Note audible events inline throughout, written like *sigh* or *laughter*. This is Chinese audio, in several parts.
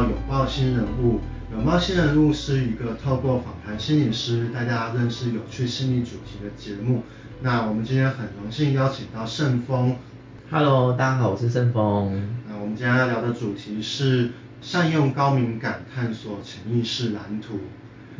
到《拥抱新人物》。拥抱新人物是一个透过访谈心理师带大家认识有趣心理主题的节目。那我们今天很荣幸邀请到盛峰。Hello，大家好，我是盛峰。那我们今天要聊的主题是善用高敏感探索潜意识蓝图。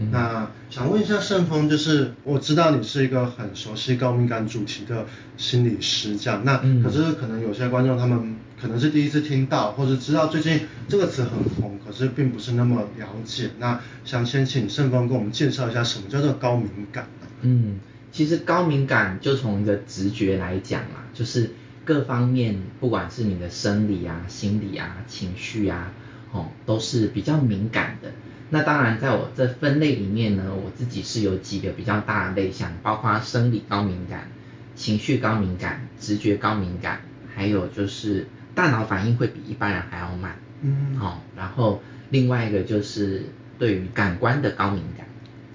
嗯、那想问一下盛峰，就是我知道你是一个很熟悉高敏感主题的心理师，这样，那可是可能有些观众他们可能是第一次听到，或者知道最近这个词很红，可是并不是那么了解。那想先请盛峰跟我们介绍一下什么叫做高敏感呢？嗯，其实高敏感就从一个直觉来讲嘛，就是各方面，不管是你的生理啊、心理啊、情绪啊，哦，都是比较敏感的。那当然，在我这分类里面呢，我自己是有几个比较大的类项，包括生理高敏感、情绪高敏感、直觉高敏感，还有就是大脑反应会比一般人还要慢。嗯。好、哦，然后另外一个就是对于感官的高敏感，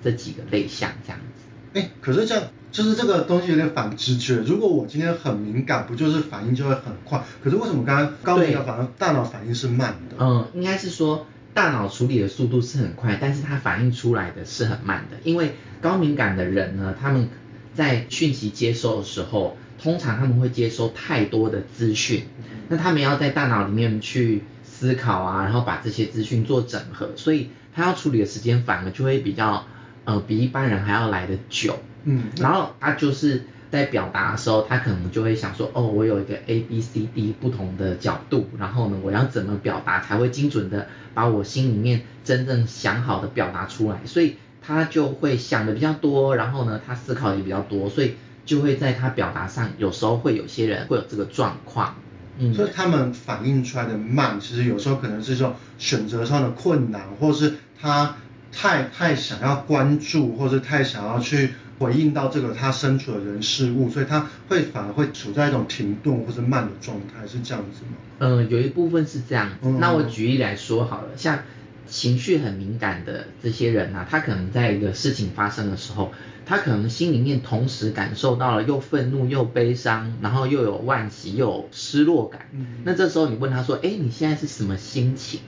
这几个类项这样子。哎，可是这样，就是这个东西有点反直觉。如果我今天很敏感，不就是反应就会很快？可是为什么刚刚高敏感反而大脑反应是慢的？嗯，应该是说。大脑处理的速度是很快，但是它反应出来的是很慢的。因为高敏感的人呢，他们在讯息接收的时候，通常他们会接收太多的资讯，那他们要在大脑里面去思考啊，然后把这些资讯做整合，所以他要处理的时间反而就会比较，呃，比一般人还要来得久。嗯，然后他就是。在表达的时候，他可能就会想说，哦，我有一个 A、B、C、D 不同的角度，然后呢，我要怎么表达才会精准的把我心里面真正想好的表达出来？所以他就会想的比较多，然后呢，他思考也比较多，所以就会在他表达上，有时候会有些人会有这个状况。嗯，所以他们反应出来的慢，其实有时候可能是这种选择上的困难，或是他太太想要关注，或是太想要去。回应到这个他身处的人事物，所以他会反而会处在一种停顿或者慢的状态，是这样子吗？嗯、呃，有一部分是这样。嗯、那我举例来说好了，像情绪很敏感的这些人啊，他可能在一个事情发生的时候，他可能心里面同时感受到了又愤怒又悲伤，然后又有惋惜又有失落感。嗯。那这时候你问他说，哎，你现在是什么心情？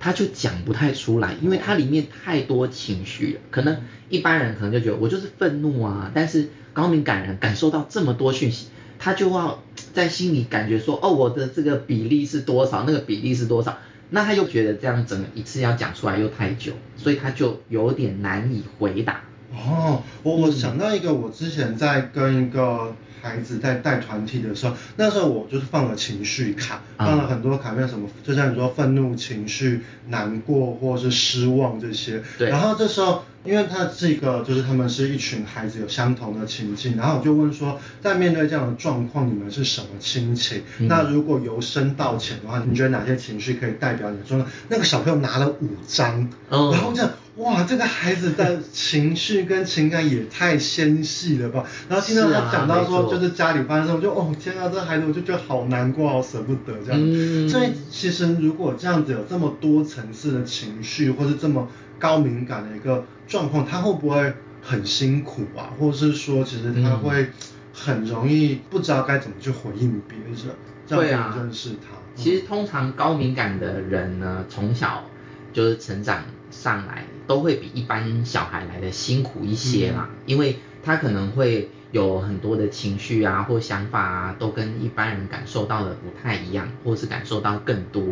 他就讲不太出来，因为他里面太多情绪了。可能一般人可能就觉得我就是愤怒啊，但是高敏感人感受到这么多讯息，他就要在心里感觉说，哦，我的这个比例是多少，那个比例是多少，那他又觉得这样整一次要讲出来又太久，所以他就有点难以回答。哦，我我想到一个，我之前在跟一个。孩子在带团体的时候，那时候我就是放了情绪卡，放了很多卡片，什么就像你说愤怒情绪、难过或是失望这些。对。然后这时候，因为他是一个，就是他们是一群孩子，有相同的情境，然后我就问说，在面对这样的状况，你们是什么心情？嗯、那如果由深到浅的话，你觉得哪些情绪可以代表你说？那个小朋友拿了五张，嗯、然后这样。哇，这个孩子的 *laughs* 情绪跟情感也太纤细了吧！然后听到他讲到说，就是家里发生就哦天啊，这孩子我就觉得好难过，好舍不得这样。嗯。所以其实如果这样子有这么多层次的情绪，或是这么高敏感的一个状况，他会不会很辛苦啊？或者是说，其实他会很容易不知道该怎么去回应别人，这样认识他。啊嗯、其实通常高敏感的人呢，从小就是成长。上来都会比一般小孩来的辛苦一些啦，嗯、因为他可能会有很多的情绪啊或想法啊，都跟一般人感受到的不太一样，或是感受到更多，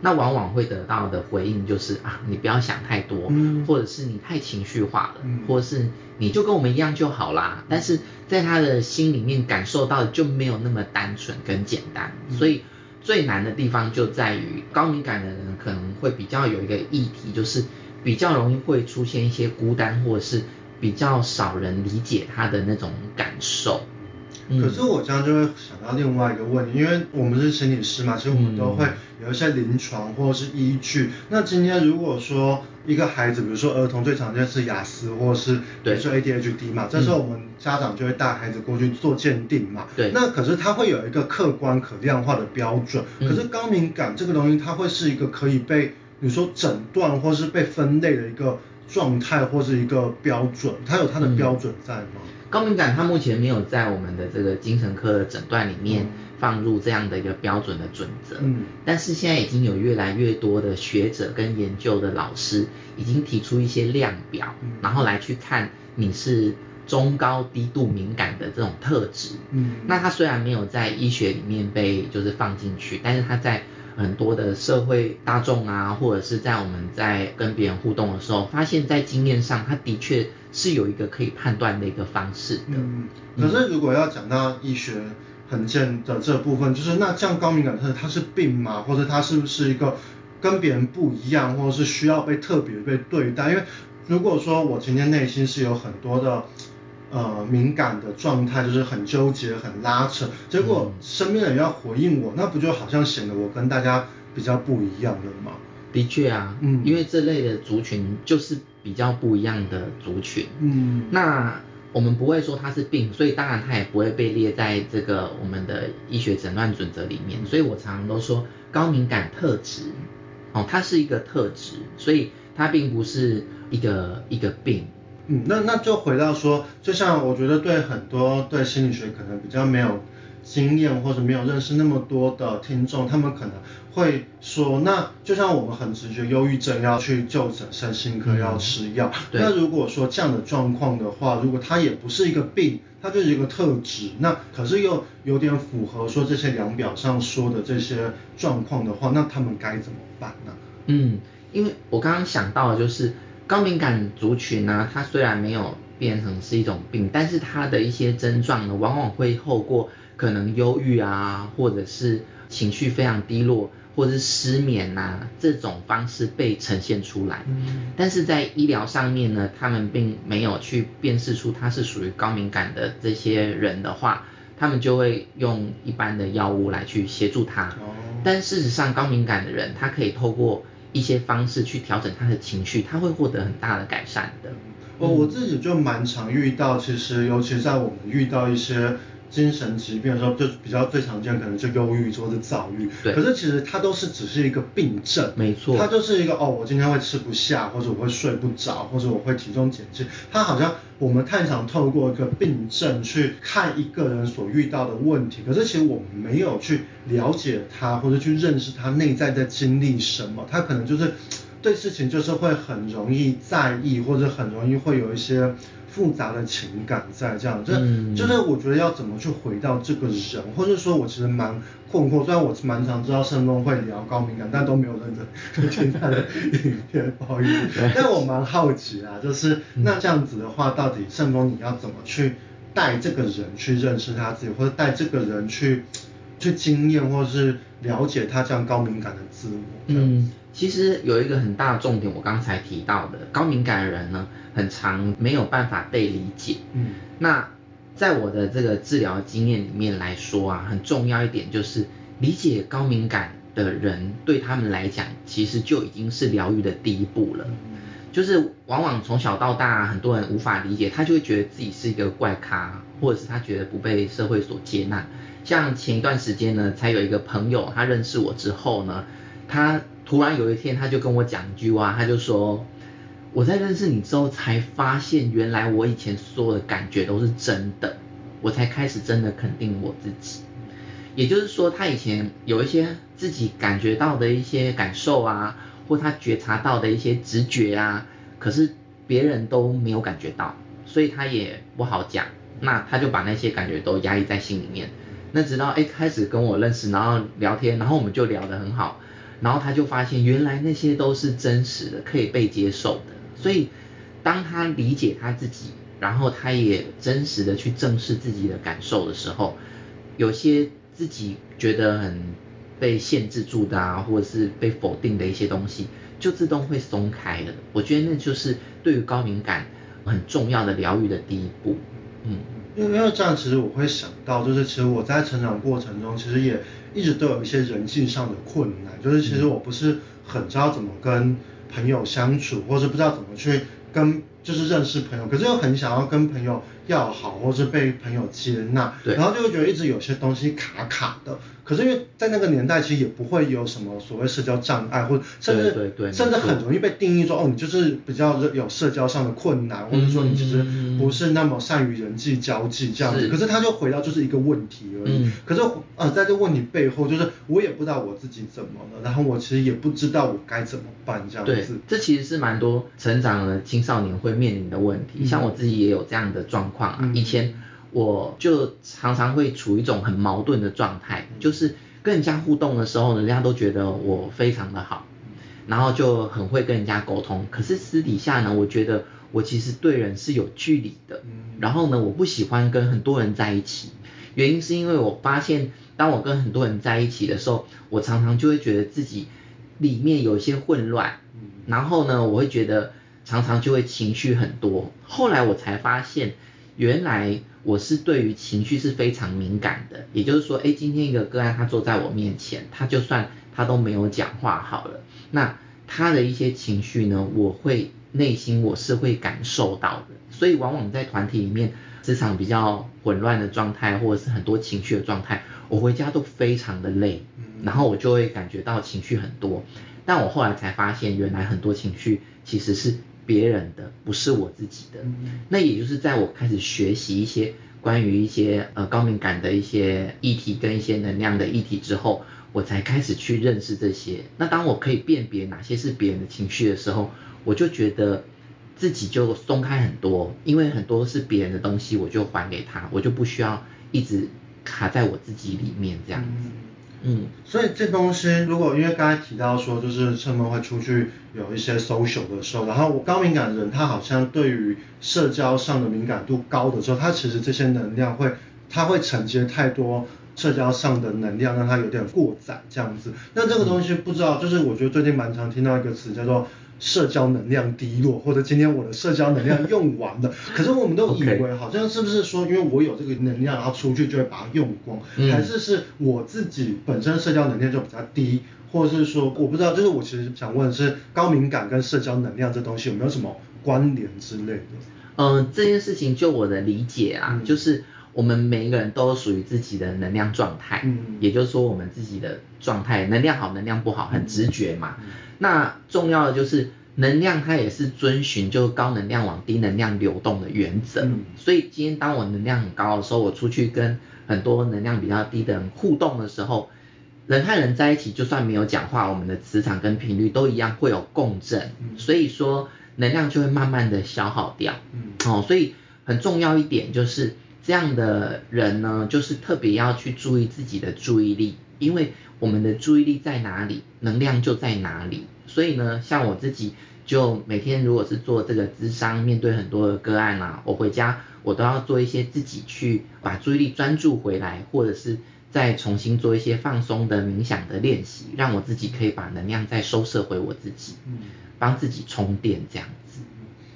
那往往会得到的回应就是啊，你不要想太多，嗯、或者是你太情绪化了，嗯、或者是你就跟我们一样就好啦。但是在他的心里面感受到的就没有那么单纯跟简单，嗯、所以。最难的地方就在于高敏感的人可能会比较有一个议题，就是比较容易会出现一些孤单，或者是比较少人理解他的那种感受。可是我这样就会想到另外一个问题，因为我们是心理师嘛，其实我们都会有一些临床或者是依据。那今天如果说一个孩子，比如说儿童最常见是雅思，或是比如说 ADHD 嘛，这时候我们家长就会带孩子过去做鉴定嘛。对。那可是他会有一个客观可量化的标准。可是高敏感这个东西，它会是一个可以被比如说诊断或是被分类的一个状态或是一个标准，它有它的标准在吗？嗯、高敏感它目前没有在我们的这个精神科的诊断里面放入这样的一个标准的准则。嗯，但是现在已经有越来越多的学者跟研究的老师已经提出一些量表，嗯、然后来去看你是中高低度敏感的这种特质。嗯，那它虽然没有在医学里面被就是放进去，但是它在很多的社会大众啊，或者是在我们在跟别人互动的时候，发现，在经验上，它的确是有一个可以判断的一个方式的。嗯，可是如果要讲到医学衡鉴的这部分，就是那这样高敏感特质它是病吗？或者它是不是一个跟别人不一样，或者是需要被特别被对待？因为如果说我今天内心是有很多的。呃，敏感的状态就是很纠结、很拉扯，结果身边的人要回应我，那不就好像显得我跟大家比较不一样了吗？的确啊，嗯，因为这类的族群就是比较不一样的族群，嗯，那我们不会说它是病，所以当然它也不会被列在这个我们的医学诊断准则里面，所以我常常都说高敏感特质，哦，它是一个特质，所以它并不是一个一个病。嗯，那那就回到说，就像我觉得对很多对心理学可能比较没有经验或者没有认识那么多的听众，他们可能会说，那就像我们很直觉，忧郁症要去就诊，身心科要吃药。嗯、那如果说这样的状况的话，如果它也不是一个病，它就是一个特质，那可是又有点符合说这些量表上说的这些状况的话，那他们该怎么办呢？嗯，因为我刚刚想到的就是。高敏感族群呢、啊，它虽然没有变成是一种病，但是它的一些症状呢，往往会透过可能忧郁啊，或者是情绪非常低落，或者是失眠呐、啊、这种方式被呈现出来。嗯。但是在医疗上面呢，他们并没有去辨识出他是属于高敏感的这些人的话，他们就会用一般的药物来去协助他。哦。但事实上，高敏感的人他可以透过一些方式去调整他的情绪，他会获得很大的改善的。哦，我自己就蛮常遇到，其实尤其在我们遇到一些精神疾病的时候，就比较最常见，可能就忧郁或者躁郁。对。可是其实它都是只是一个病症。没错。它就是一个哦，我今天会吃不下，或者我会睡不着，或者我会体重减轻。它好像我们太常透过一个病症去看一个人所遇到的问题，可是其实我们没有去了解他，或者去认识他内在在经历什么。他可能就是对事情就是会很容易在意，或者很容易会有一些。复杂的情感在这样，就、嗯、就是我觉得要怎么去回到这个人，或者说我其实蛮困惑，虽然我蛮常知道盛东会聊高敏感，但都没有认真听他的影片，不好意思。但我蛮好奇啊，就是那这样子的话，到底盛东你要怎么去带这个人去认识他自己，或者带这个人去去经验，或是了解他这样高敏感的自我？嗯，其实有一个很大的重点，我刚才提到的，高敏感的人呢，很常没有办法被理解。嗯，那在我的这个治疗经验里面来说啊，很重要一点就是理解高敏感的人，对他们来讲，其实就已经是疗愈的第一步了。嗯，就是往往从小到大，很多人无法理解，他就会觉得自己是一个怪咖，或者是他觉得不被社会所接纳。像前一段时间呢，才有一个朋友，他认识我之后呢。他突然有一天，他就跟我讲一句话，他就说：“我在认识你之后，才发现原来我以前所有的感觉都是真的，我才开始真的肯定我自己。”也就是说，他以前有一些自己感觉到的一些感受啊，或他觉察到的一些直觉啊，可是别人都没有感觉到，所以他也不好讲。那他就把那些感觉都压抑在心里面。那直到诶开始跟我认识，然后聊天，然后我们就聊得很好。然后他就发现，原来那些都是真实的，可以被接受的。所以，当他理解他自己，然后他也真实的去正视自己的感受的时候，有些自己觉得很被限制住的啊，或者是被否定的一些东西，就自动会松开了。我觉得那就是对于高敏感很重要的疗愈的第一步。嗯。因为因为这样，其实我会想到，就是其实我在成长过程中，其实也一直都有一些人性上的困难，就是其实我不是很知道怎么跟朋友相处，或是不知道怎么去跟就是认识朋友，可是又很想要跟朋友要好，或是被朋友接纳，对，然后就会觉得一直有些东西卡卡的。可是因为在那个年代，其实也不会有什么所谓社交障碍，或者甚至对对对甚至很容易被定义说，哦，你就是比较有社交上的困难，或者说你其实不是那么善于人际交际这样子。是，可是他就回到就是一个问题而已。嗯、可是呃，在这个问题背后，就是我也不知道我自己怎么了，然后我其实也不知道我该怎么办这样子。对，这其实是蛮多成长的青少年会面临的问题。嗯、像我自己也有这样的状况啊，嗯、以前。我就常常会处于一种很矛盾的状态，就是跟人家互动的时候，人家都觉得我非常的好，然后就很会跟人家沟通。可是私底下呢，我觉得我其实对人是有距离的。然后呢，我不喜欢跟很多人在一起，原因是因为我发现，当我跟很多人在一起的时候，我常常就会觉得自己里面有一些混乱。然后呢，我会觉得常常就会情绪很多。后来我才发现。原来我是对于情绪是非常敏感的，也就是说，哎，今天一个个案他坐在我面前，他就算他都没有讲话好了，那他的一些情绪呢，我会内心我是会感受到的，所以往往在团体里面，职场比较混乱的状态，或者是很多情绪的状态，我回家都非常的累，然后我就会感觉到情绪很多，但我后来才发现，原来很多情绪其实是。别人的不是我自己的，那也就是在我开始学习一些关于一些呃高敏感的一些议题跟一些能量的议题之后，我才开始去认识这些。那当我可以辨别哪些是别人的情绪的时候，我就觉得自己就松开很多，因为很多是别人的东西，我就还给他，我就不需要一直卡在我自己里面这样子。嗯，所以这东西如果因为刚才提到说，就是车门会出去有一些 social 的时候，然后我高敏感的人他好像对于社交上的敏感度高的时候，他其实这些能量会，他会承接太多社交上的能量，让他有点过载这样子。那这个东西不知道，就是我觉得最近蛮常听到一个词叫做。社交能量低落，或者今天我的社交能量用完了，*laughs* 可是我们都以为好像是不是说，因为我有这个能量，然后出去就会把它用光，嗯、还是是我自己本身社交能量就比较低，或者是说我不知道，就是我其实想问的是高敏感跟社交能量这东西有没有什么关联之类的？嗯、呃，这件事情就我的理解啊，嗯、就是我们每一个人都属于自己的能量状态，嗯，也就是说我们自己的状态能量好，能量不好，很直觉嘛。那重要的就是能量，它也是遵循就高能量往低能量流动的原则。嗯、所以今天当我能量很高的时候，我出去跟很多能量比较低的人互动的时候，人和人在一起，就算没有讲话，我们的磁场跟频率都一样会有共振。嗯、所以说能量就会慢慢的消耗掉。嗯、哦，所以很重要一点就是这样的人呢，就是特别要去注意自己的注意力，因为。我们的注意力在哪里，能量就在哪里。所以呢，像我自己就每天如果是做这个咨商，面对很多的个案啊，我回家我都要做一些自己去把注意力专注回来，或者是再重新做一些放松的冥想的练习，让我自己可以把能量再收摄回我自己，嗯，帮自己充电这样子。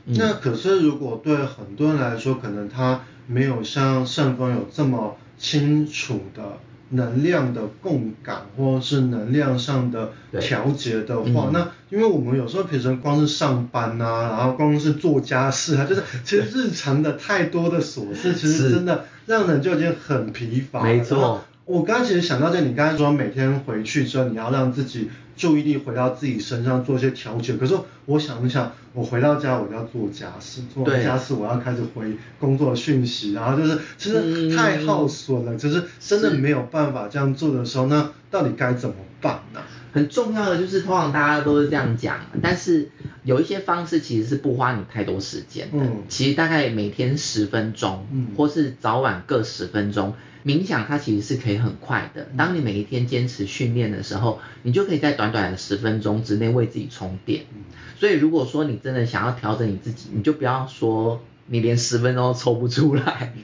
嗯、那可是如果对很多人来说，可能他没有像圣峰有这么清楚的。能量的共感，或者是能量上的调节的话，嗯、那因为我们有时候平时光是上班啊，然后光是做家事啊，就是 *laughs* 其实日常的太多的琐事，其实真的让人就已经很疲乏了。没错。我刚才其实想到这，你刚才说每天回去之后，你要让自己注意力回到自己身上做一些调节。可是我想一想，我回到家我就要做家事，做完家事我要开始回工作讯息，然后就是其实太耗损了，嗯、就是真的没有办法这样做的时候，那到底该怎么办呢？很重要的就是，通常大家都是这样讲，但是有一些方式其实是不花你太多时间的。嗯。其实大概每天十分钟，嗯，或是早晚各十分钟。冥想它其实是可以很快的，当你每一天坚持训练的时候，你就可以在短短的十分钟之内为自己充电。所以如果说你真的想要调整你自己，你就不要说你连十分钟都抽不出来。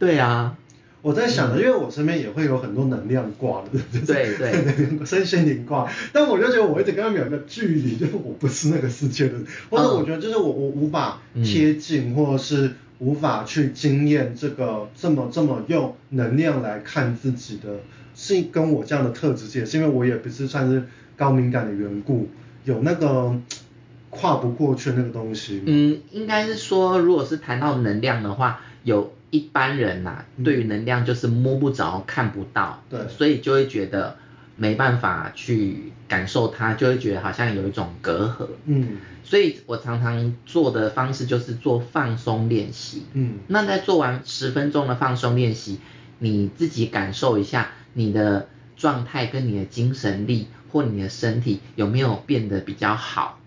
对啊，我在想的，因为我身边也会有很多能量挂的，对对，*laughs* 身心灵挂，但我就觉得我一直跟他们有一个距离，就是我不是那个世界的，或者我觉得就是我我无法贴近，或者是。无法去经验这个这么这么用能量来看自己的，是跟我这样的特质，也是因为我也不是算是高敏感的缘故，有那个 *tsk* 跨不过去那个东西？嗯，应该是说，如果是谈到能量的话，有一般人呐、啊，嗯、对于能量就是摸不着、看不到，对，所以就会觉得没办法去感受它，就会觉得好像有一种隔阂。嗯，所以我常常做的方式就是做放松练习。嗯，那在做完十分钟的放松练习，你自己感受一下你的状态跟你的精神力或你的身体有没有变得比较好。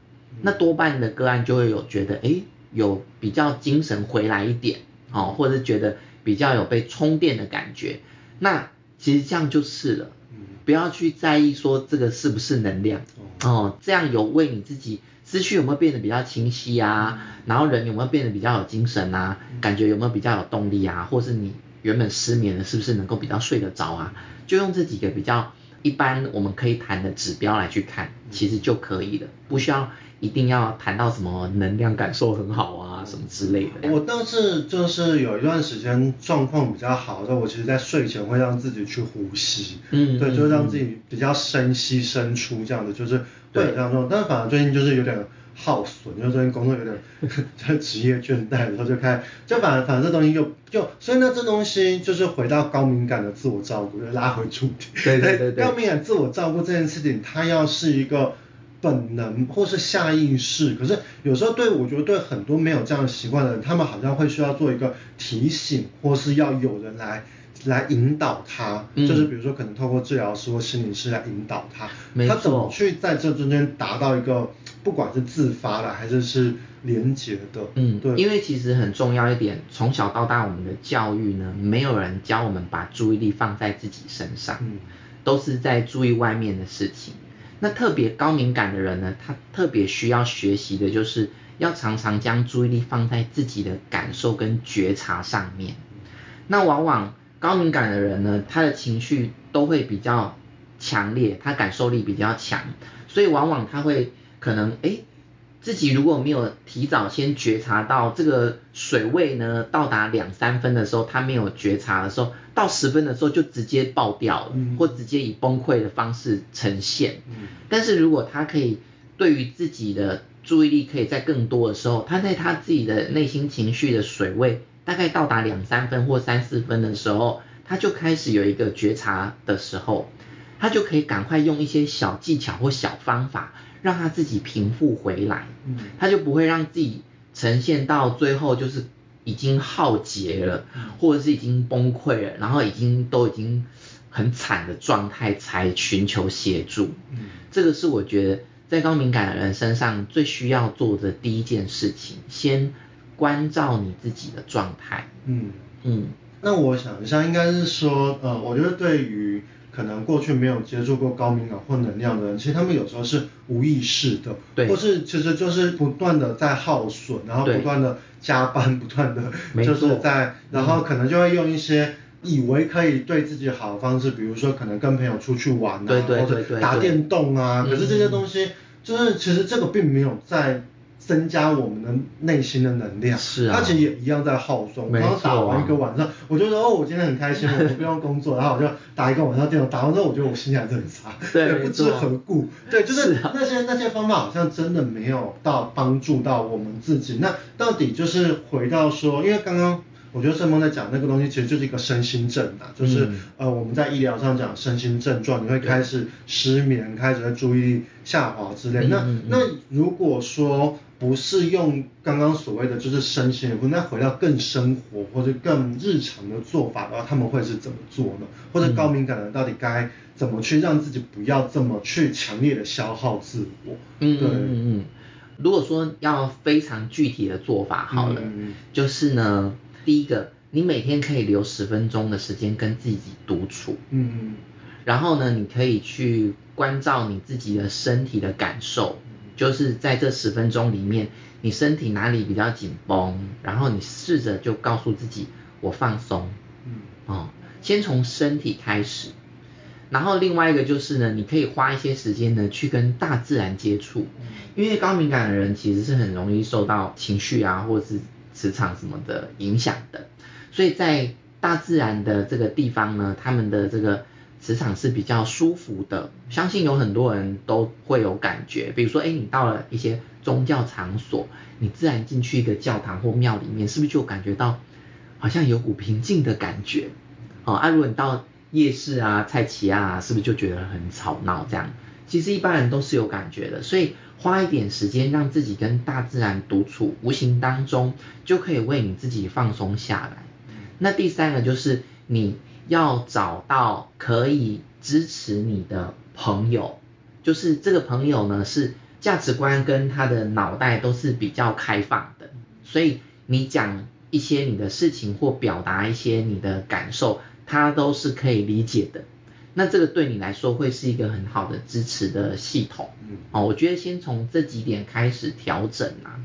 那多半的个案就会有觉得，哎，有比较精神回来一点，哦，或者是觉得比较有被充电的感觉。那其实这样就是了，不要去在意说这个是不是能量，哦，这样有为你自己思绪有没有变得比较清晰啊？然后人有没有变得比较有精神啊？感觉有没有比较有动力啊？或是你原本失眠的，是不是能够比较睡得着啊？就用这几个比较一般我们可以谈的指标来去看，其实就可以了，不需要。一定要谈到什么能量感受很好啊，什么之类的。我倒是就是有一段时间状况比较好的时候，我其实在睡前会让自己去呼吸，嗯，对，就是让自己比较深吸深出这样的，就是会有这样状。但是反而最近就是有点耗损，就是最近工作有点 *laughs* 在职业倦怠的时候就开，就反而反正这东西就就所以呢，这东西就是回到高敏感的自我照顾，就拉回主题。对对对对。*laughs* 高敏感自我照顾这件事情，它要是一个。本能或是下意识，可是有时候对我觉得对很多没有这样习惯的人，他们好像会需要做一个提醒，或是要有人来来引导他，嗯、就是比如说可能透过治疗师或心理师来引导他，他怎么去在这中间达到一个不管是自发的还是是连结的，嗯，对，因为其实很重要一点，从小到大我们的教育呢，没有人教我们把注意力放在自己身上，嗯，都是在注意外面的事情。那特别高敏感的人呢，他特别需要学习的就是要常常将注意力放在自己的感受跟觉察上面。那往往高敏感的人呢，他的情绪都会比较强烈，他感受力比较强，所以往往他会可能诶。自己如果没有提早先觉察到这个水位呢，到达两三分的时候，他没有觉察的时候，到十分的时候就直接爆掉了，嗯、或直接以崩溃的方式呈现。嗯、但是如果他可以对于自己的注意力可以在更多的时候，他在他自己的内心情绪的水位大概到达两三分或三四分的时候，他就开始有一个觉察的时候，他就可以赶快用一些小技巧或小方法。让他自己平复回来，嗯，他就不会让自己呈现到最后就是已经耗竭了，嗯，或者是已经崩溃了，然后已经都已经很惨的状态才寻求协助，嗯，这个是我觉得在高敏感的人身上最需要做的第一件事情，先关照你自己的状态，嗯。嗯，那我想一下，应该是说，呃，我觉得对于。可能过去没有接触过高敏感或能量的人，其实他们有时候是无意识的，对，或是其实就是不断的在耗损，然后不断的加班，不断的就是在，然后可能就会用一些以为可以对自己好的方式，比如说可能跟朋友出去玩啊，对对对对或者打电动啊，可是这些东西就是其实这个并没有在。增加我们的内心的能量，是啊，它其实也一样在耗损。我刚刚打完一个晚上，我就说哦，我今天很开心，我不用工作，然后我就打一个晚上电脑，打完之后我觉得我心情还是很差，对，*laughs* 不知何故，对，就是那些那些方法好像真的没有到帮助到我们自己。那到底就是回到说，因为刚刚。我觉得盛峰在讲那个东西，其实就是一个身心症啊，就是、嗯、呃我们在医疗上讲身心症状，你会开始失眠，对开始在注意力下滑之类。嗯、那、嗯、那如果说不是用刚刚所谓的就是身心那回到更生活或者更日常的做法的话，他们会是怎么做呢？或者高敏感的人到底该怎么去让自己不要这么去强烈的消耗自我？嗯对嗯嗯。如果说要非常具体的做法，好了，嗯、就是呢。第一个，你每天可以留十分钟的时间跟自己独处，嗯嗯，然后呢，你可以去关照你自己的身体的感受，就是在这十分钟里面，你身体哪里比较紧绷，然后你试着就告诉自己我放松，嗯，哦，先从身体开始，然后另外一个就是呢，你可以花一些时间呢去跟大自然接触，因为高敏感的人其实是很容易受到情绪啊，或者是。磁场什么的影响的，所以在大自然的这个地方呢，他们的这个磁场是比较舒服的，相信有很多人都会有感觉。比如说，哎，你到了一些宗教场所，你自然进去一个教堂或庙里面，是不是就感觉到好像有股平静的感觉？哦，啊，如果你到夜市啊、菜市啊，是不是就觉得很吵闹？这样，其实一般人都是有感觉的。所以花一点时间让自己跟大自然独处，无形当中就可以为你自己放松下来。那第三个就是你。要找到可以支持你的朋友，就是这个朋友呢，是价值观跟他的脑袋都是比较开放的，所以你讲一些你的事情或表达一些你的感受，他都是可以理解的。那这个对你来说会是一个很好的支持的系统。哦，我觉得先从这几点开始调整啊。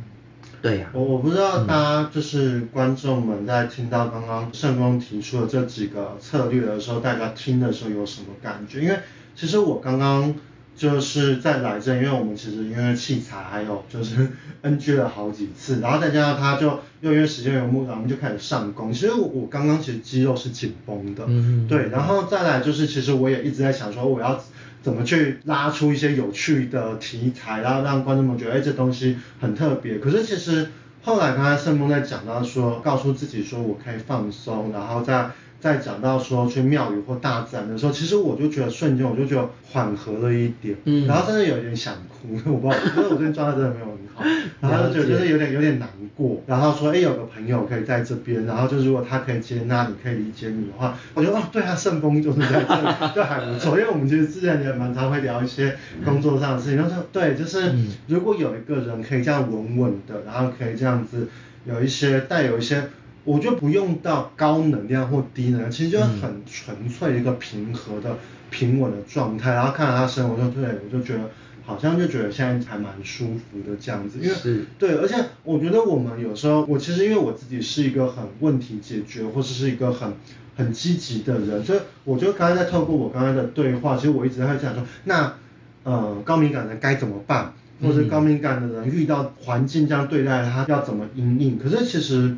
对呀、啊，我我不知道大家就是观众们在听到刚刚圣峰提出的这几个策略的时候，大家听的时候有什么感觉？因为其实我刚刚就是在来这，因为我们其实因为器材还有就是 *laughs* NG 了好几次，然后再加上他就又因为时间有木，然后我们就开始上工。其实我我刚刚其实肌肉是紧绷的，嗯，对，然后再来就是其实我也一直在想说我要。怎么去拉出一些有趣的题材，然后让观众们觉得，哎，这东西很特别。可是其实后来刚才圣峰在讲到说，告诉自己说我可以放松，然后在。在讲到说去庙宇或大自然的时候，其实我就觉得瞬间我就觉得缓和了一点，嗯，然后真的有点想哭，我不知道，因为我最近状态真的没有很好，*laughs* 然后就觉得就是有点有点难过，然后说哎有个朋友可以在这边，然后就如果他可以接纳你，可以理解你的话，我觉得哦对啊，圣风就是在这里，*laughs* 就还不错，因为我们其实之前也蛮常会聊一些工作上的事情，然后说对，就是如果有一个人可以这样稳稳的，然后可以这样子有一些带有一些。我就不用到高能量或低能量，其实就是很纯粹一个平和的、平稳的状态。然后看到他生活，就对我就觉得好像就觉得现在还蛮舒服的这样子。因为是对，而且我觉得我们有时候，我其实因为我自己是一个很问题解决，或者是一个很很积极的人，所以我就刚才在透过我刚才的对话，其实我一直在想说，那呃高敏感人该怎么办？或者高敏感的人遇到环境这样对待他要怎么应应？可是其实。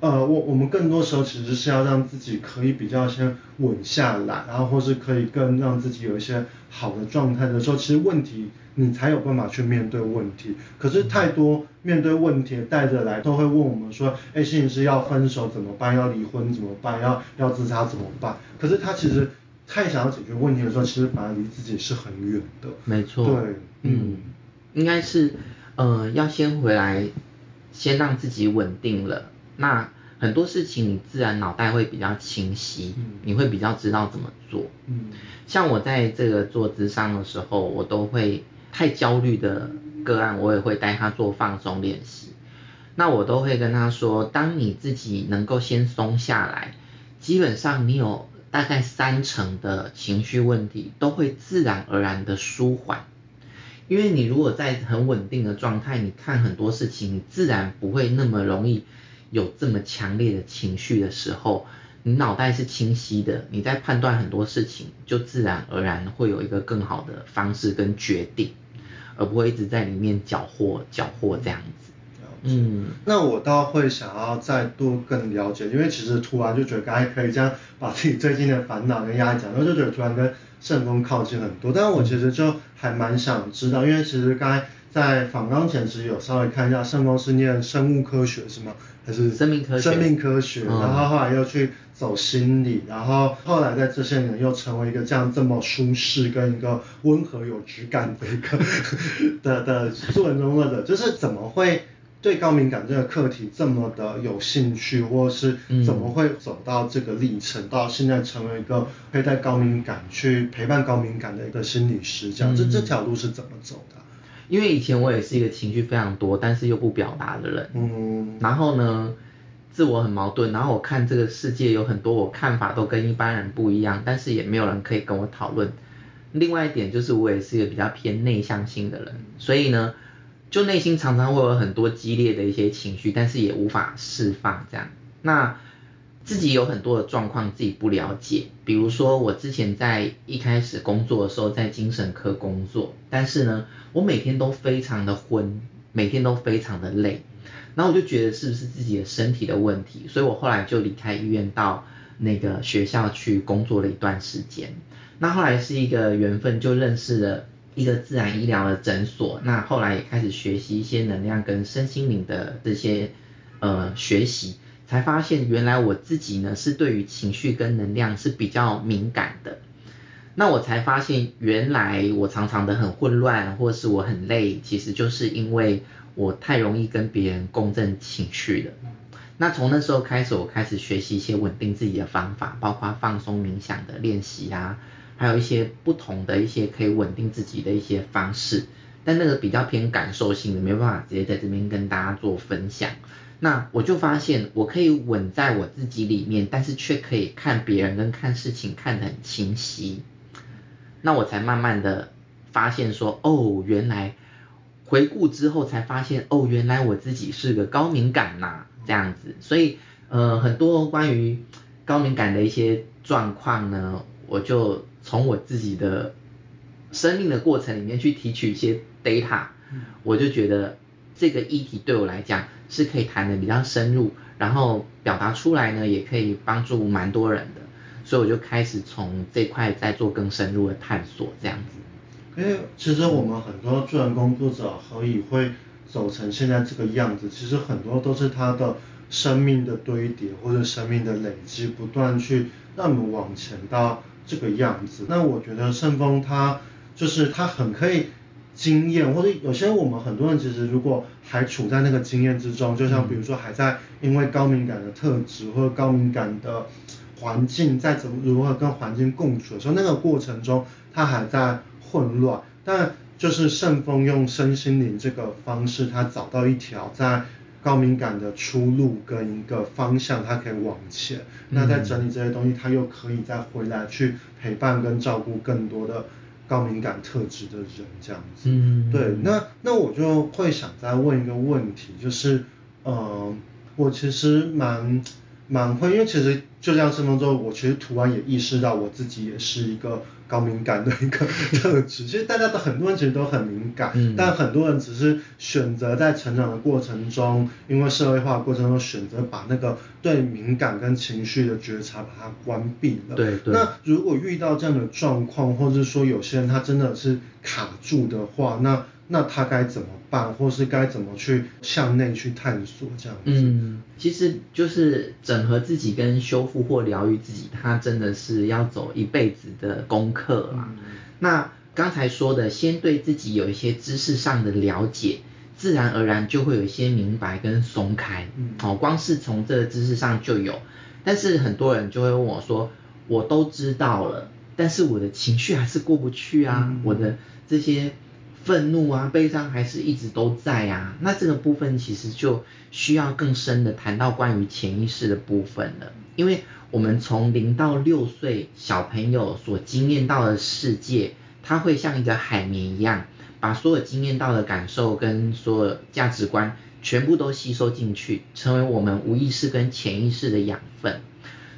呃，我我们更多时候其实是要让自己可以比较先稳下来，然后或是可以更让自己有一些好的状态的时候，其实问题你才有办法去面对问题。可是太多面对问题带着来，都会问我们说，哎，心理师要分手怎么办？要离婚怎么办？要要自杀怎么办？可是他其实太想要解决问题的时候，其实反而离自己是很远的。没错。对，嗯，嗯应该是，呃，要先回来，先让自己稳定了。那很多事情你自然脑袋会比较清晰，嗯，你会比较知道怎么做。嗯，像我在这个做咨商的时候，我都会太焦虑的个案，我也会带他做放松练习。那我都会跟他说，当你自己能够先松下来，基本上你有大概三成的情绪问题都会自然而然的舒缓。因为你如果在很稳定的状态，你看很多事情，你自然不会那么容易。有这么强烈的情绪的时候，你脑袋是清晰的，你在判断很多事情，就自然而然会有一个更好的方式跟决定，而不会一直在里面搅和搅和这样子。嗯，那我倒会想要再多更了解，因为其实突然就觉得刚才可以这样把自己最近的烦恼跟压力讲，然后就觉得突然跟圣峰靠近很多。但我其实就还蛮想知道，因为其实刚才在访纲前其实有稍微看一下，圣光是念生物科学是吗？还是生命科学？生命科学，然后后来又去走心理，然后后来在这些年又成为一个这样这么舒适跟一个温和有质感的一个 *laughs* 的的素人中的，就是怎么会？对高敏感这个课题这么的有兴趣，或是怎么会走到这个历程，嗯、到现在成为一个可以带高敏感去陪伴高敏感的一个心理师，这样，这、嗯、这条路是怎么走的？因为以前我也是一个情绪非常多，但是又不表达的人，嗯，然后呢，自我很矛盾，然后我看这个世界有很多我看法都跟一般人不一样，但是也没有人可以跟我讨论。另外一点就是我也是一个比较偏内向性的人，所以呢。就内心常常会有很多激烈的一些情绪，但是也无法释放这样。那自己有很多的状况自己不了解，比如说我之前在一开始工作的时候在精神科工作，但是呢，我每天都非常的昏，每天都非常的累，然后我就觉得是不是自己的身体的问题，所以我后来就离开医院到那个学校去工作了一段时间。那后来是一个缘分，就认识了一个自然医疗的诊所。那后来也开始学习一些能量跟身心灵的这些呃学习，才发现原来我自己呢是对于情绪跟能量是比较敏感的。那我才发现，原来我常常的很混乱，或是我很累，其实就是因为我太容易跟别人共振情绪了。那从那时候开始，我开始学习一些稳定自己的方法，包括放松冥想的练习啊，还有一些不同的一些可以稳定自己的一些方式。但那个比较偏感受性的，没办法直接在这边跟大家做分享。那我就发现，我可以稳在我自己里面，但是却可以看别人跟看事情看得很清晰。那我才慢慢的发现说，哦，原来回顾之后才发现，哦，原来我自己是个高敏感呐，这样子。所以，呃，很多关于高敏感的一些状况呢，我就从我自己的生命的过程里面去提取一些 data，我就觉得这个议题对我来讲是可以谈的比较深入，然后表达出来呢，也可以帮助蛮多人的。所以我就开始从这块再做更深入的探索，这样子。因为其实我们很多助人工作者何以会走成现在这个样子，其实很多都是他的生命的堆叠或者生命的累积，不断去让我们往前到这个样子。那我觉得圣峰他就是他很可以经验，或者有些我们很多人其实如果还处在那个经验之中，就像比如说还在因为高敏感的特质或者高敏感的。环境在怎么如何跟环境共处的时候，那个过程中他还在混乱，但就是圣峰用身心灵这个方式，他找到一条在高敏感的出路跟一个方向，他可以往前。嗯、那在整理这些东西，他又可以再回来去陪伴跟照顾更多的高敏感特质的人，这样子。嗯，对，那那我就会想再问一个问题，就是，嗯、呃，我其实蛮。蛮会，因为其实就像圣峰之后，我其实突然也意识到我自己也是一个高敏感的一个 *laughs* 特质。其实大家都很多人其实都很敏感，嗯、但很多人只是选择在成长的过程中，因为社会化过程中选择把那个对敏感跟情绪的觉察把它关闭了。对对。那如果遇到这样的状况，或者是说有些人他真的是卡住的话，那。那他该怎么办，或是该怎么去向内去探索这样子？嗯，其实就是整合自己跟修复或疗愈自己，他真的是要走一辈子的功课啦。嗯、那刚才说的，先对自己有一些知识上的了解，自然而然就会有一些明白跟松开。嗯，哦，光是从这个知识上就有，但是很多人就会问我说，我都知道了，但是我的情绪还是过不去啊，嗯、我的这些。愤怒啊，悲伤还是一直都在啊。那这个部分其实就需要更深的谈到关于潜意识的部分了。因为我们从零到六岁小朋友所经验到的世界，它会像一个海绵一样，把所有经验到的感受跟所有价值观全部都吸收进去，成为我们无意识跟潜意识的养分。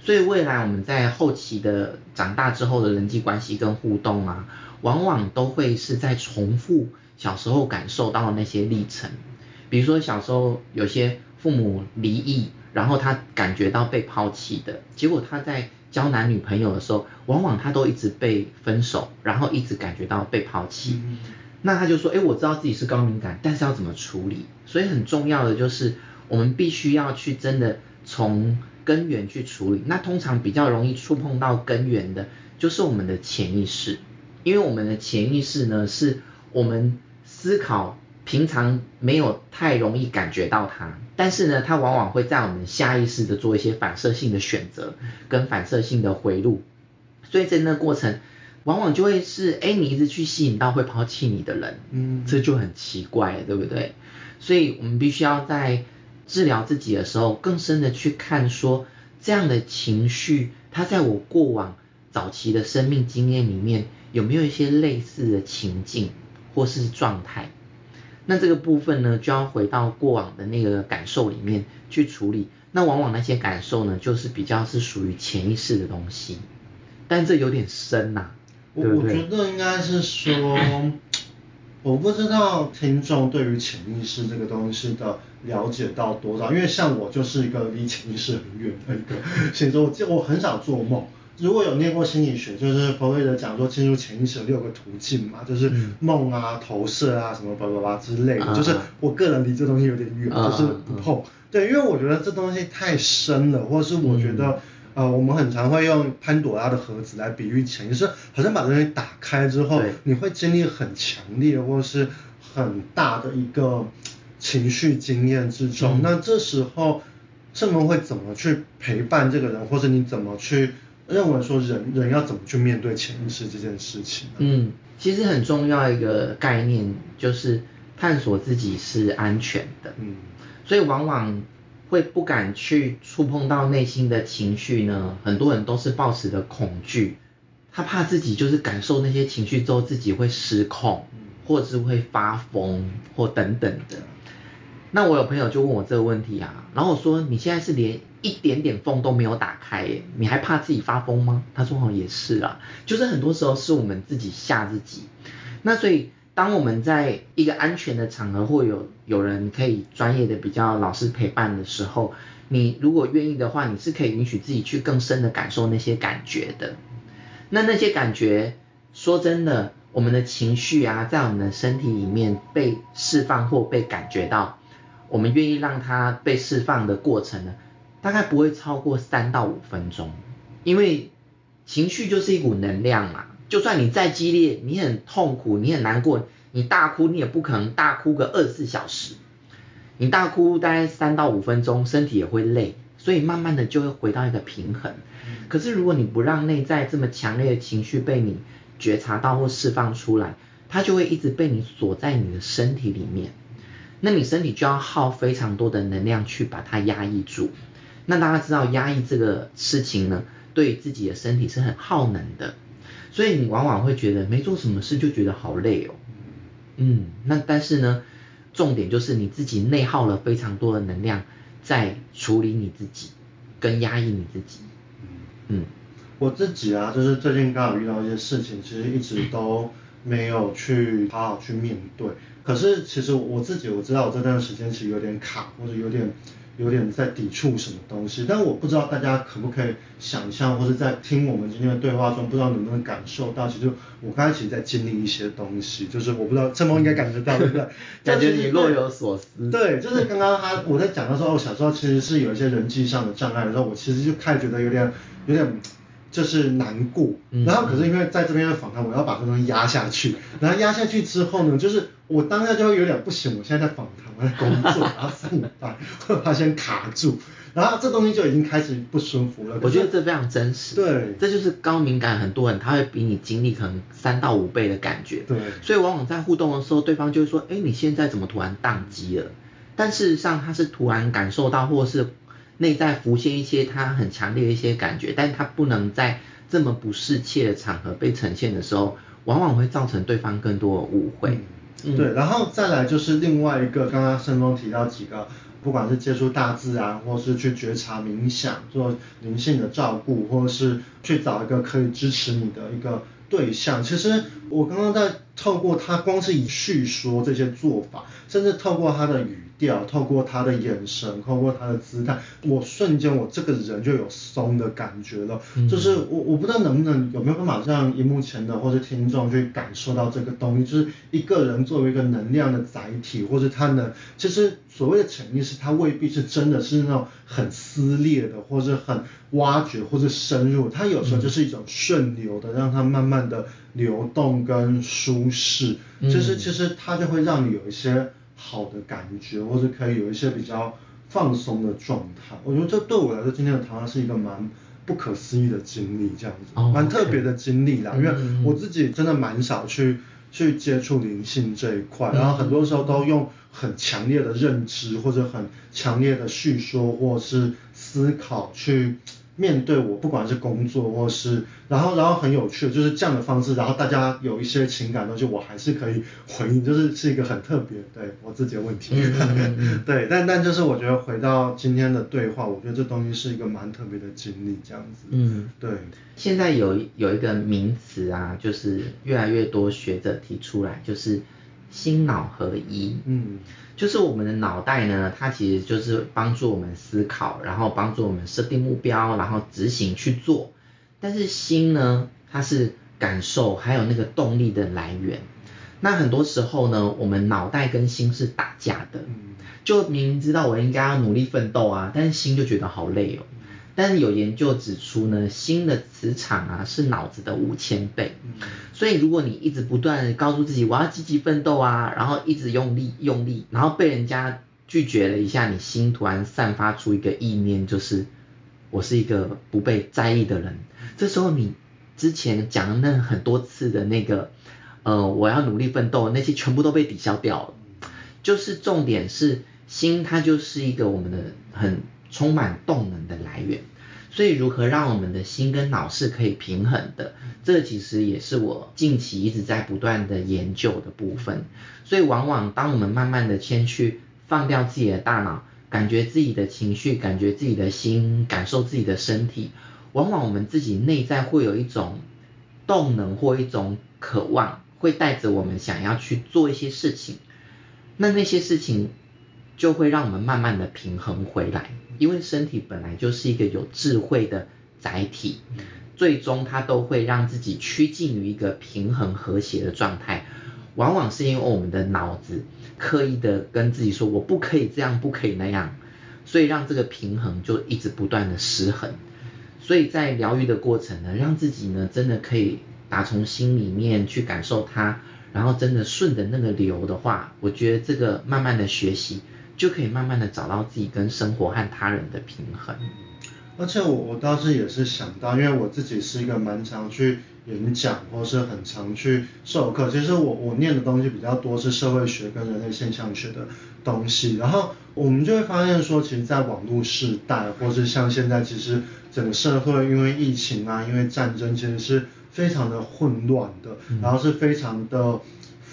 所以未来我们在后期的长大之后的人际关系跟互动啊。往往都会是在重复小时候感受到的那些历程，比如说小时候有些父母离异，然后他感觉到被抛弃的，结果他在交男女朋友的时候，往往他都一直被分手，然后一直感觉到被抛弃。那他就说，哎，我知道自己是高敏感，但是要怎么处理？所以很重要的就是我们必须要去真的从根源去处理。那通常比较容易触碰到根源的，就是我们的潜意识。因为我们的潜意识呢，是我们思考平常没有太容易感觉到它，但是呢，它往往会在我们下意识的做一些反射性的选择跟反射性的回路，所以在那个过程，往往就会是，哎，你一直去吸引到会抛弃你的人，嗯，这就很奇怪了，对不对？所以我们必须要在治疗自己的时候，更深的去看说，这样的情绪，它在我过往早期的生命经验里面。有没有一些类似的情境或是状态？那这个部分呢，就要回到过往的那个感受里面去处理。那往往那些感受呢，就是比较是属于潜意识的东西。但这有点深呐、啊。我我觉得应该是说，我不知道听众对于潜意识这个东西的了解到多少，因为像我就是一个离潜意识很远的一个星座，*laughs* 我我很少做梦。如果有念过心理学，就是弗洛伊德讲说进入潜意识有六个途径嘛，就是梦啊、投射啊什么叭叭叭之类的。嗯、就是我个人离这东西有点远，嗯、就是不碰。对，因为我觉得这东西太深了，或者是我觉得、嗯、呃，我们很常会用潘朵拉的盒子来比喻潜意识，好像把东西打开之后，你会经历很强烈或是很大的一个情绪经验之中。嗯、那这时候，圣人会怎么去陪伴这个人，或者你怎么去？认为说人人要怎么去面对潜意识这件事情？嗯，其实很重要一个概念就是探索自己是安全的。嗯，所以往往会不敢去触碰到内心的情绪呢，很多人都是抱持的恐惧，他怕自己就是感受那些情绪之后自己会失控，或者是会发疯或等等的。那我有朋友就问我这个问题啊，然后我说你现在是连一点点缝都没有打开耶，你还怕自己发疯吗？他说哦也是啊，就是很多时候是我们自己吓自己。那所以当我们在一个安全的场合，或有有人可以专业的比较老师陪伴的时候，你如果愿意的话，你是可以允许自己去更深的感受那些感觉的。那那些感觉，说真的，我们的情绪啊，在我们的身体里面被释放或被感觉到。我们愿意让它被释放的过程呢，大概不会超过三到五分钟，因为情绪就是一股能量嘛。就算你再激烈，你很痛苦，你很难过，你大哭你也不可能大哭个二十四小时。你大哭大概三到五分钟，身体也会累，所以慢慢的就会回到一个平衡。可是如果你不让内在这么强烈的情绪被你觉察到或释放出来，它就会一直被你锁在你的身体里面。那你身体就要耗非常多的能量去把它压抑住。那大家知道压抑这个事情呢，对自己的身体是很耗能的，所以你往往会觉得没做什么事就觉得好累哦。嗯，那但是呢，重点就是你自己内耗了非常多的能量在处理你自己跟压抑你自己。嗯，我自己啊，就是最近刚好遇到一些事情，其实一直都没有去好好去面对。可是其实我自己我知道我这段时间其实有点卡，或者有点有点在抵触什么东西，但我不知道大家可不可以想象，或者在听我们今天的对话中，不知道能不能感受到，其实我刚才其实在经历一些东西，就是我不知道陈梦应该感觉到对不对？*laughs* 感觉你若有所思。对，就是刚刚他我在讲的时候，我小时候其实是有一些人际上的障碍的时候，我其实就开始觉得有点有点。就是难过，然后可是因为在这边的访谈，我要把这东西压下去，然后压下去之后呢，就是我当下就会有点不行，我现在在访谈，我在工作，然后上班，会发现卡住，然后这东西就已经开始不舒服了。我觉得这非常真实，对，这就是高敏感，很多人他会比你经历可能三到五倍的感觉，对，所以往往在互动的时候，对方就会说，哎，你现在怎么突然宕机了？但事实上他是突然感受到，或是。内在浮现一些他很强烈的一些感觉，但他不能在这么不适切的场合被呈现的时候，往往会造成对方更多的误会。嗯，对，然后再来就是另外一个，刚刚申峰提到几个，不管是接触大自然，或是去觉察冥想，做灵性的照顾，或者是去找一个可以支持你的一个对象。其实我刚刚在透过他光是以叙说这些做法，甚至透过他的语。掉，透过他的眼神，透过他的姿态，我瞬间我这个人就有松的感觉了。嗯、就是我我不知道能不能有没有办法让荧幕前的或者听众去感受到这个东西，就是一个人作为一个能量的载体，或者他能，其实所谓的潜意识，它未必是真的是那种很撕裂的，或者很挖掘或者深入，它有时候就是一种顺流的，让它慢慢的流动跟舒适，就是其实它就会让你有一些。好的感觉，或者可以有一些比较放松的状态，我觉得这对我来说，今天的谈话是一个蛮不可思议的经历，这样子，蛮、oh. 特别的经历啦。因为我自己真的蛮少去去接触灵性这一块，然后很多时候都用很强烈的认知或者很强烈的叙说或是思考去。面对我，不管是工作或是，然后然后很有趣的就是这样的方式，然后大家有一些情感东西，我还是可以回应，就是是一个很特别，对我自己的问题，嗯嗯嗯。*laughs* 对，但但就是我觉得回到今天的对话，我觉得这东西是一个蛮特别的经历，这样子，嗯，对。现在有有一个名词啊，就是越来越多学者提出来，就是心脑合一，嗯。就是我们的脑袋呢，它其实就是帮助我们思考，然后帮助我们设定目标，然后执行去做。但是心呢，它是感受还有那个动力的来源。那很多时候呢，我们脑袋跟心是打架的，就明明知道我应该要努力奋斗啊，但是心就觉得好累哦。但是有研究指出呢，心的磁场啊是脑子的五千倍，所以如果你一直不断告诉自己我要积极奋斗啊，然后一直用力用力，然后被人家拒绝了一下，你心突然散发出一个意念，就是我是一个不被在意的人，这时候你之前讲的那很多次的那个。呃，我要努力奋斗，那些全部都被抵消掉了。就是重点是心，它就是一个我们的很充满动能的来源。所以如何让我们的心跟脑是可以平衡的，这其实也是我近期一直在不断的研究的部分。所以往往当我们慢慢的先去放掉自己的大脑，感觉自己的情绪，感觉自己的心，感受自己的身体，往往我们自己内在会有一种动能或一种渴望。会带着我们想要去做一些事情，那那些事情就会让我们慢慢的平衡回来，因为身体本来就是一个有智慧的载体，最终它都会让自己趋近于一个平衡和谐的状态。往往是因为我们的脑子刻意的跟自己说我不可以这样，不可以那样，所以让这个平衡就一直不断的失衡。所以在疗愈的过程呢，让自己呢真的可以。打从心里面去感受它，然后真的顺着那个流的话，我觉得这个慢慢的学习就可以慢慢的找到自己跟生活和他人的平衡。而且我我倒是也是想到，因为我自己是一个蛮常去演讲或是很常去授课，其实我我念的东西比较多是社会学跟人类现象学的东西，然后我们就会发现说，其实，在网络时代，或是像现在，其实整个社会因为疫情啊，因为战争，其实是。非常的混乱的，然后是非常的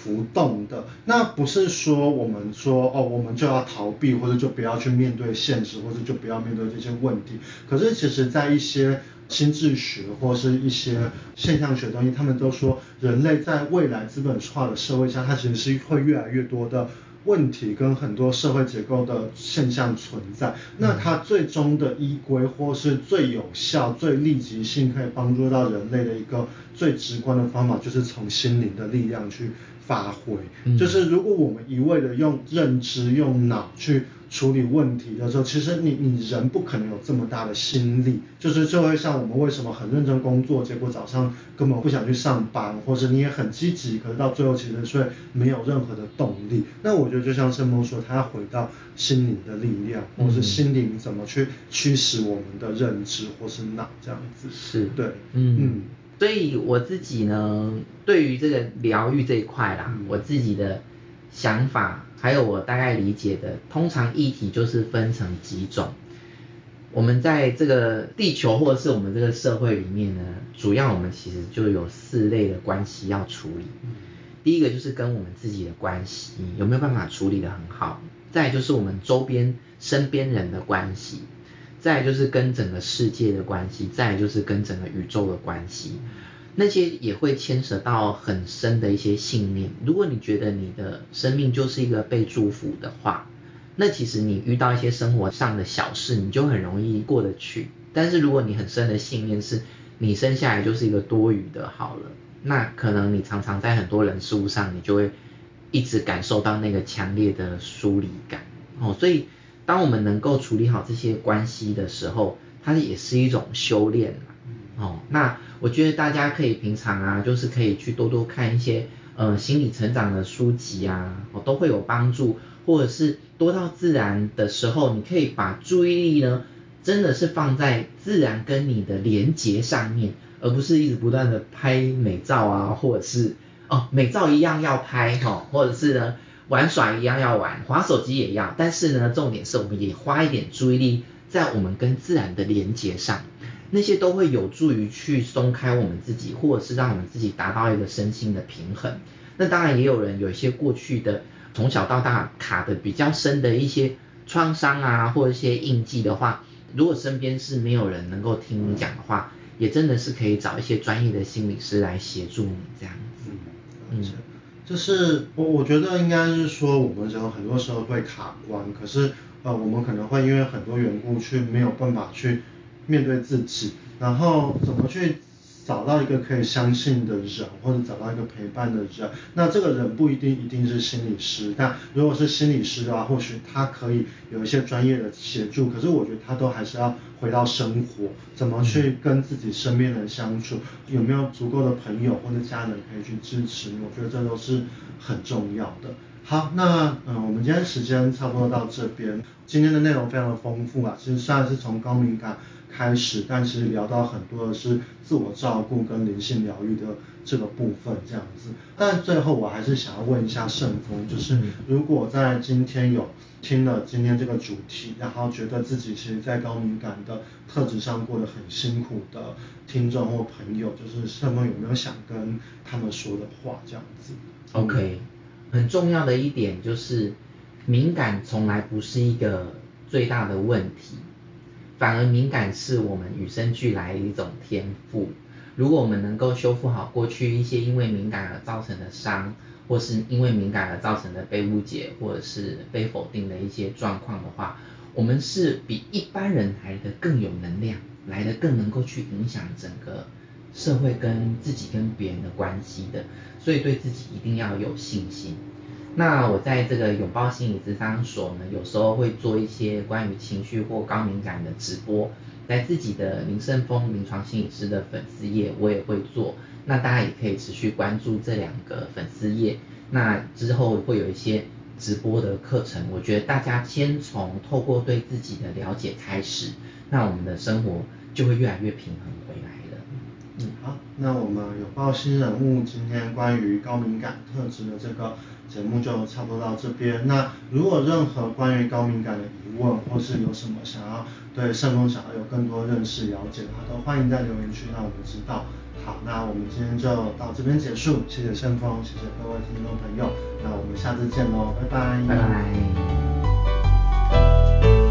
浮动的。那不是说我们说哦，我们就要逃避，或者就不要去面对现实，或者就不要面对这些问题。可是其实，在一些心智学或是一些现象学东西，他们都说，人类在未来资本化的社会下，它其实是会越来越多的。问题跟很多社会结构的现象存在，那它最终的依归或是最有效、最立即性可以帮助到人类的一个最直观的方法，就是从心灵的力量去发挥。嗯、就是如果我们一味的用认知、用脑去处理问题的时候，其实你你人不可能有这么大的心力，就是就会像我们为什么很认真工作，结果早上根本不想去上班，或者你也很积极，可是到最后其实却没有任何的动力。那我觉得就像圣梦说，他要回到心灵的力量，或是心灵怎么去驱使我们的认知或是脑这样子。是，对，嗯。嗯所以我自己呢，对于这个疗愈这一块啦，嗯、我自己的想法。还有我大概理解的，通常议题就是分成几种。我们在这个地球或者是我们这个社会里面呢，主要我们其实就有四类的关系要处理。第一个就是跟我们自己的关系，有没有办法处理得很好？再就是我们周边身边人的关系，再就是跟整个世界的关系，再就是跟整个宇宙的关系。那些也会牵扯到很深的一些信念。如果你觉得你的生命就是一个被祝福的话，那其实你遇到一些生活上的小事，你就很容易过得去。但是如果你很深的信念是，你生下来就是一个多余的，好了，那可能你常常在很多人事物上，你就会一直感受到那个强烈的疏离感。哦，所以当我们能够处理好这些关系的时候，它也是一种修炼。哦，那我觉得大家可以平常啊，就是可以去多多看一些呃心理成长的书籍啊，哦都会有帮助，或者是多到自然的时候，你可以把注意力呢，真的是放在自然跟你的连结上面，而不是一直不断的拍美照啊，或者是哦美照一样要拍哈、哦，或者是呢玩耍一样要玩，滑手机也要，但是呢重点是我们也花一点注意力在我们跟自然的连接上。那些都会有助于去松开我们自己，或者是让我们自己达到一个身心的平衡。那当然也有人有一些过去的从小到大卡的比较深的一些创伤啊，或者一些印记的话，如果身边是没有人能够听你讲的话，也真的是可以找一些专业的心理师来协助你这样子。嗯，嗯，就是我我觉得应该是说我们人很多时候会卡关，可是呃我们可能会因为很多缘故去没有办法去。面对自己，然后怎么去找到一个可以相信的人，或者找到一个陪伴的人。那这个人不一定一定是心理师，但如果是心理师的话，或许他可以有一些专业的协助。可是我觉得他都还是要回到生活，怎么去跟自己身边人相处，有没有足够的朋友或者家人可以去支持你，我觉得这都是很重要的。好，那嗯，我们今天时间差不多到这边，今天的内容非常的丰富啊，其实虽然是从高敏感开始，但其实聊到很多的是自我照顾跟灵性疗愈的这个部分这样子。但最后我还是想要问一下圣峰，就是如果在今天有听了今天这个主题，然后觉得自己其实在高敏感的特质上过得很辛苦的听众或朋友，就是他们有没有想跟他们说的话这样子？OK，很重要的一点就是敏感从来不是一个最大的问题。反而敏感是我们与生俱来的一种天赋。如果我们能够修复好过去一些因为敏感而造成的伤，或是因为敏感而造成的被误解或者是被否定的一些状况的话，我们是比一般人来的更有能量，来的更能够去影响整个社会跟自己跟别人的关系的。所以对自己一定要有信心。那我在这个拥抱心理咨商所呢，有时候会做一些关于情绪或高敏感的直播，在自己的林胜峰临床心理师的粉丝页我也会做，那大家也可以持续关注这两个粉丝页，那之后会有一些直播的课程，我觉得大家先从透过对自己的了解开始，那我们的生活就会越来越平衡回来了。嗯，好，那我们有报新人物今天关于高敏感特质的这个。节目就差不多到这边。那如果任何关于高敏感的疑问，或是有什么想要对盛峰想要有更多认识了解的话，都欢迎在留言区让我们知道。好，那我们今天就到这边结束，谢谢盛峰，谢谢各位听众朋友，那我们下次见喽，拜拜。拜拜。